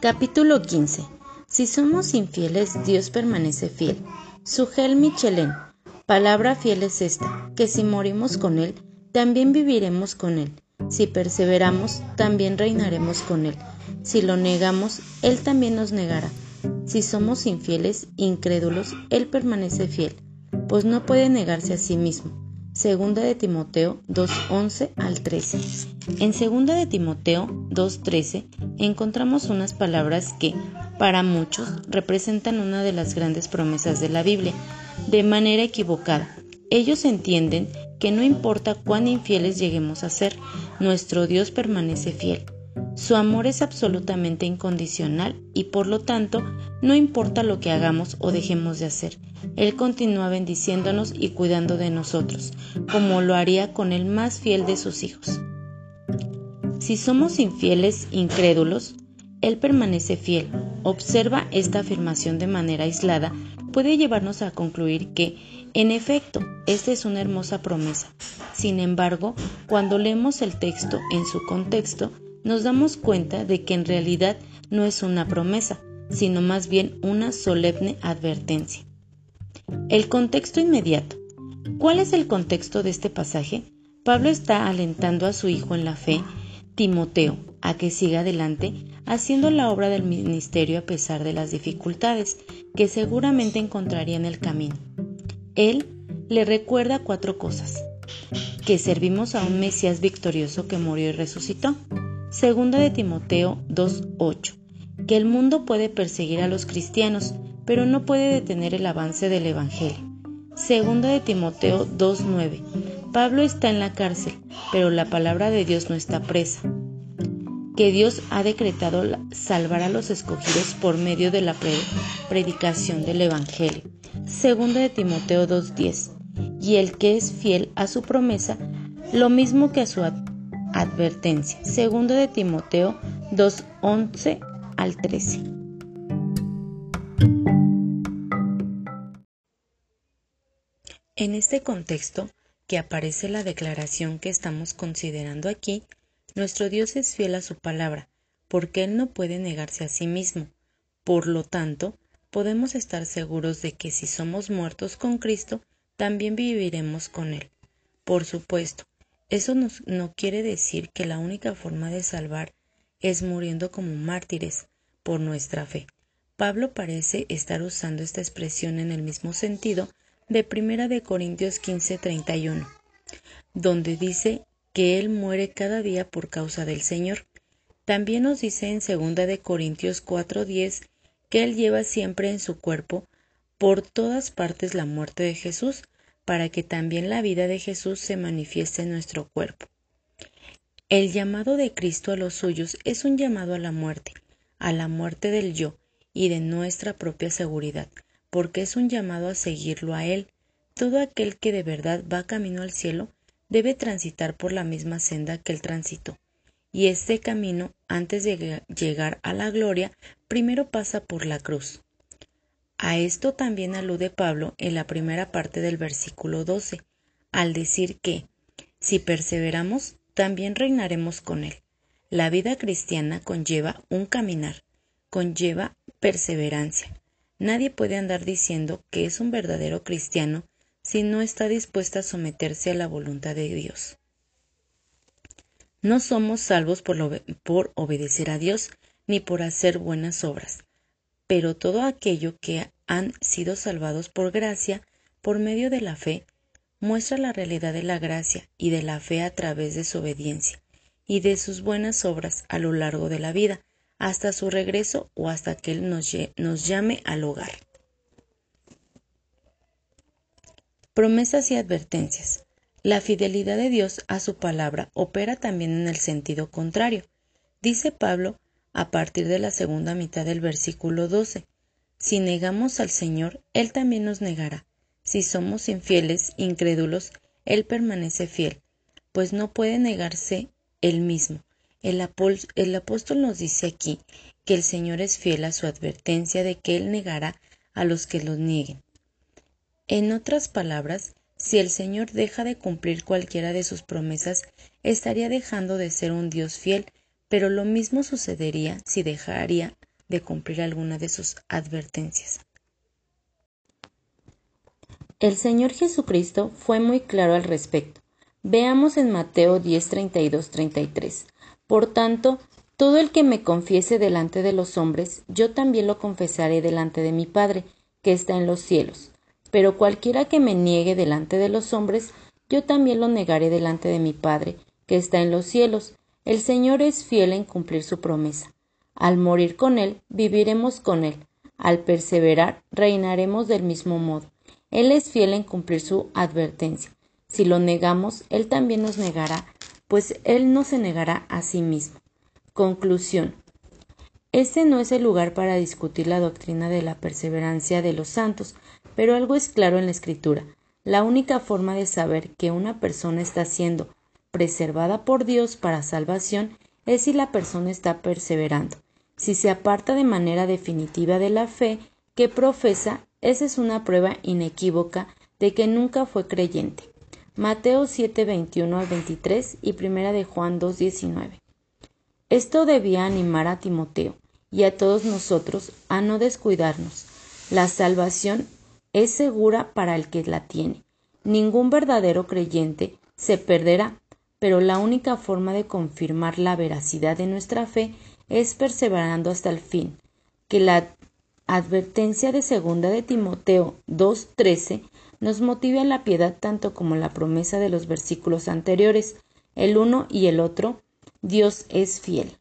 Capítulo 15. Si somos infieles, Dios permanece fiel. Sugel Michelén. Palabra fiel es esta, que si morimos con Él, también viviremos con Él. Si perseveramos, también reinaremos con Él. Si lo negamos, Él también nos negará. Si somos infieles, incrédulos, Él permanece fiel, pues no puede negarse a sí mismo. Segunda de Timoteo 2.11 al 13. En Segunda de Timoteo 2.13 encontramos unas palabras que, para muchos, representan una de las grandes promesas de la Biblia, de manera equivocada. Ellos entienden que no importa cuán infieles lleguemos a ser, nuestro Dios permanece fiel. Su amor es absolutamente incondicional y por lo tanto no importa lo que hagamos o dejemos de hacer. Él continúa bendiciéndonos y cuidando de nosotros, como lo haría con el más fiel de sus hijos. Si somos infieles, incrédulos, Él permanece fiel. Observa esta afirmación de manera aislada puede llevarnos a concluir que, en efecto, esta es una hermosa promesa. Sin embargo, cuando leemos el texto en su contexto, nos damos cuenta de que en realidad no es una promesa, sino más bien una solemne advertencia. El contexto inmediato. ¿Cuál es el contexto de este pasaje? Pablo está alentando a su hijo en la fe, Timoteo, a que siga adelante haciendo la obra del ministerio a pesar de las dificultades que seguramente encontraría en el camino. Él le recuerda cuatro cosas. Que servimos a un Mesías victorioso que murió y resucitó. Segunda de Timoteo 2.8. Que el mundo puede perseguir a los cristianos, pero no puede detener el avance del Evangelio. Segunda de Timoteo 2.9. Pablo está en la cárcel, pero la palabra de Dios no está presa. Que Dios ha decretado salvar a los escogidos por medio de la predicación del Evangelio. Segunda de Timoteo 2.10. Y el que es fiel a su promesa, lo mismo que a su advertencia. Segundo de Timoteo 2.11 al 13. En este contexto que aparece la declaración que estamos considerando aquí, nuestro Dios es fiel a su palabra, porque Él no puede negarse a sí mismo. Por lo tanto, podemos estar seguros de que si somos muertos con Cristo, también viviremos con Él. Por supuesto, eso no quiere decir que la única forma de salvar es muriendo como mártires por nuestra fe. Pablo parece estar usando esta expresión en el mismo sentido de 1 de Corintios 15:31, donde dice que él muere cada día por causa del Señor. También nos dice en 2 de Corintios 4:10 que él lleva siempre en su cuerpo por todas partes la muerte de Jesús, para que también la vida de Jesús se manifieste en nuestro cuerpo. El llamado de Cristo a los suyos es un llamado a la muerte, a la muerte del yo y de nuestra propia seguridad, porque es un llamado a seguirlo a Él. Todo aquel que de verdad va camino al cielo debe transitar por la misma senda que Él transitó. Y este camino, antes de llegar a la gloria, primero pasa por la cruz. A esto también alude Pablo en la primera parte del versículo 12, al decir que, si perseveramos, también reinaremos con Él. La vida cristiana conlleva un caminar, conlleva perseverancia. Nadie puede andar diciendo que es un verdadero cristiano si no está dispuesta a someterse a la voluntad de Dios. No somos salvos por, por obedecer a Dios ni por hacer buenas obras pero todo aquello que han sido salvados por gracia, por medio de la fe, muestra la realidad de la gracia y de la fe a través de su obediencia y de sus buenas obras a lo largo de la vida, hasta su regreso o hasta que Él nos, nos llame al hogar. Promesas y advertencias. La fidelidad de Dios a su palabra opera también en el sentido contrario. Dice Pablo a partir de la segunda mitad del versículo 12. Si negamos al Señor, Él también nos negará. Si somos infieles, incrédulos, Él permanece fiel, pues no puede negarse Él mismo. El, el apóstol nos dice aquí que el Señor es fiel a su advertencia de que Él negará a los que lo nieguen. En otras palabras, si el Señor deja de cumplir cualquiera de sus promesas, estaría dejando de ser un Dios fiel pero lo mismo sucedería si dejaría de cumplir alguna de sus advertencias. El Señor Jesucristo fue muy claro al respecto. Veamos en Mateo 10, 32, 33. Por tanto, todo el que me confiese delante de los hombres, yo también lo confesaré delante de mi Padre, que está en los cielos. Pero cualquiera que me niegue delante de los hombres, yo también lo negaré delante de mi Padre, que está en los cielos. El Señor es fiel en cumplir su promesa. Al morir con Él, viviremos con Él. Al perseverar, reinaremos del mismo modo. Él es fiel en cumplir su advertencia. Si lo negamos, Él también nos negará, pues Él no se negará a sí mismo. Conclusión. Este no es el lugar para discutir la doctrina de la perseverancia de los santos, pero algo es claro en la Escritura. La única forma de saber que una persona está siendo preservada por Dios para salvación es si la persona está perseverando. Si se aparta de manera definitiva de la fe que profesa, esa es una prueba inequívoca de que nunca fue creyente. Mateo 7, 21 al 23 y 1 de Juan 2, 19. Esto debía animar a Timoteo y a todos nosotros a no descuidarnos. La salvación es segura para el que la tiene. Ningún verdadero creyente se perderá, pero la única forma de confirmar la veracidad de nuestra fe es perseverando hasta el fin. Que la advertencia de segunda de Timoteo 2.13 nos motive a la piedad tanto como la promesa de los versículos anteriores, el uno y el otro, Dios es fiel.